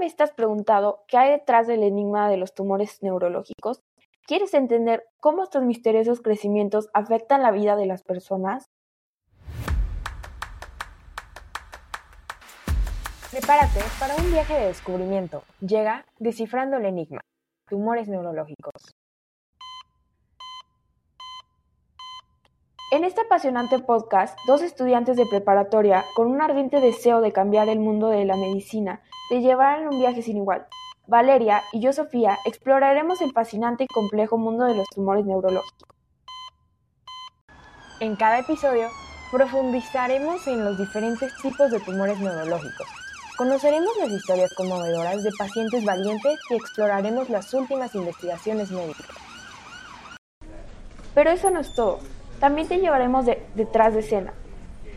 vez te has preguntado qué hay detrás del enigma de los tumores neurológicos? ¿Quieres entender cómo estos misteriosos crecimientos afectan la vida de las personas? Prepárate para un viaje de descubrimiento. Llega Descifrando el Enigma, tumores neurológicos. En este apasionante podcast, dos estudiantes de preparatoria, con un ardiente deseo de cambiar el mundo de la medicina, te llevarán un viaje sin igual. Valeria y yo, Sofía, exploraremos el fascinante y complejo mundo de los tumores neurológicos. En cada episodio, profundizaremos en los diferentes tipos de tumores neurológicos. Conoceremos las historias conmovedoras de pacientes valientes y exploraremos las últimas investigaciones médicas. Pero eso no es todo. También te llevaremos detrás de escena,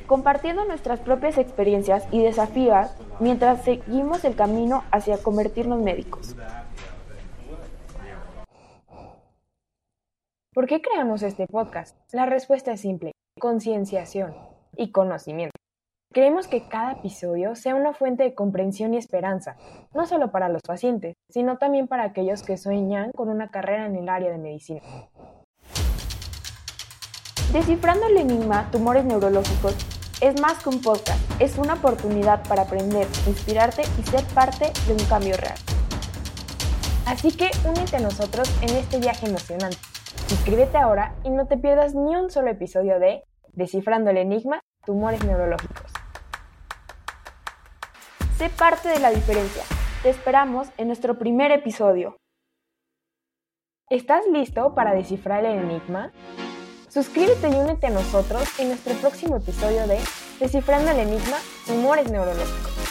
compartiendo nuestras propias experiencias y desafíos mientras seguimos el camino hacia convertirnos médicos. ¿Por qué creamos este podcast? La respuesta es simple, concienciación y conocimiento. Creemos que cada episodio sea una fuente de comprensión y esperanza, no solo para los pacientes, sino también para aquellos que sueñan con una carrera en el área de medicina. Descifrando el enigma tumores neurológicos es más que un podcast, es una oportunidad para aprender, inspirarte y ser parte de un cambio real. Así que únete a nosotros en este viaje emocionante. Suscríbete ahora y no te pierdas ni un solo episodio de Descifrando el enigma tumores neurológicos. Sé parte de la diferencia. Te esperamos en nuestro primer episodio. ¿Estás listo para descifrar el enigma? Suscríbete y únete a nosotros en nuestro próximo episodio de Descifrando el Enigma, Tumores Neurológicos.